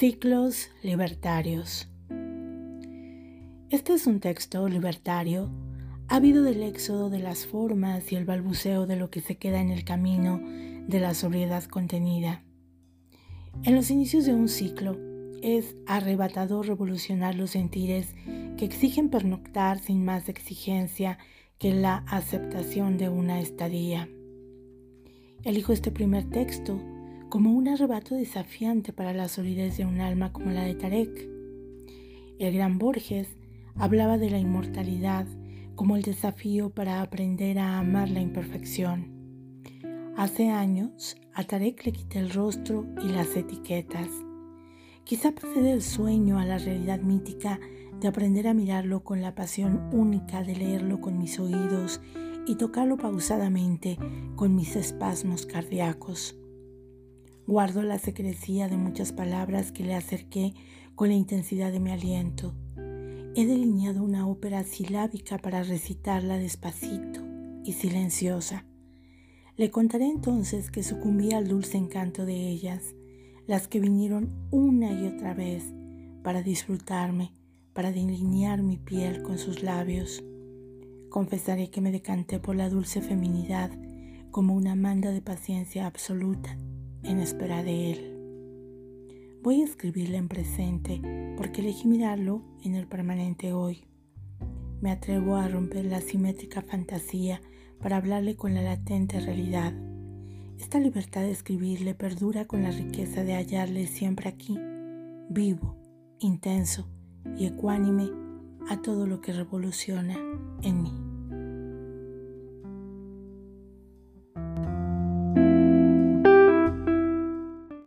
Ciclos libertarios. Este es un texto libertario, habido del éxodo de las formas y el balbuceo de lo que se queda en el camino de la sobriedad contenida. En los inicios de un ciclo, es arrebatador revolucionar los sentires que exigen pernoctar sin más exigencia que la aceptación de una estadía. Elijo este primer texto como un arrebato desafiante para la solidez de un alma como la de Tarek. El gran Borges hablaba de la inmortalidad como el desafío para aprender a amar la imperfección. Hace años a Tarek le quité el rostro y las etiquetas. Quizá pasé del sueño a la realidad mítica de aprender a mirarlo con la pasión única de leerlo con mis oídos y tocarlo pausadamente con mis espasmos cardíacos. Guardo la secrecía de muchas palabras que le acerqué con la intensidad de mi aliento. He delineado una ópera silábica para recitarla despacito y silenciosa. Le contaré entonces que sucumbí al dulce encanto de ellas, las que vinieron una y otra vez para disfrutarme, para delinear mi piel con sus labios. Confesaré que me decanté por la dulce feminidad como una manda de paciencia absoluta en espera de él. Voy a escribirle en presente porque elegí mirarlo en el permanente hoy. Me atrevo a romper la simétrica fantasía para hablarle con la latente realidad. Esta libertad de escribirle perdura con la riqueza de hallarle siempre aquí, vivo, intenso y ecuánime a todo lo que revoluciona en mí.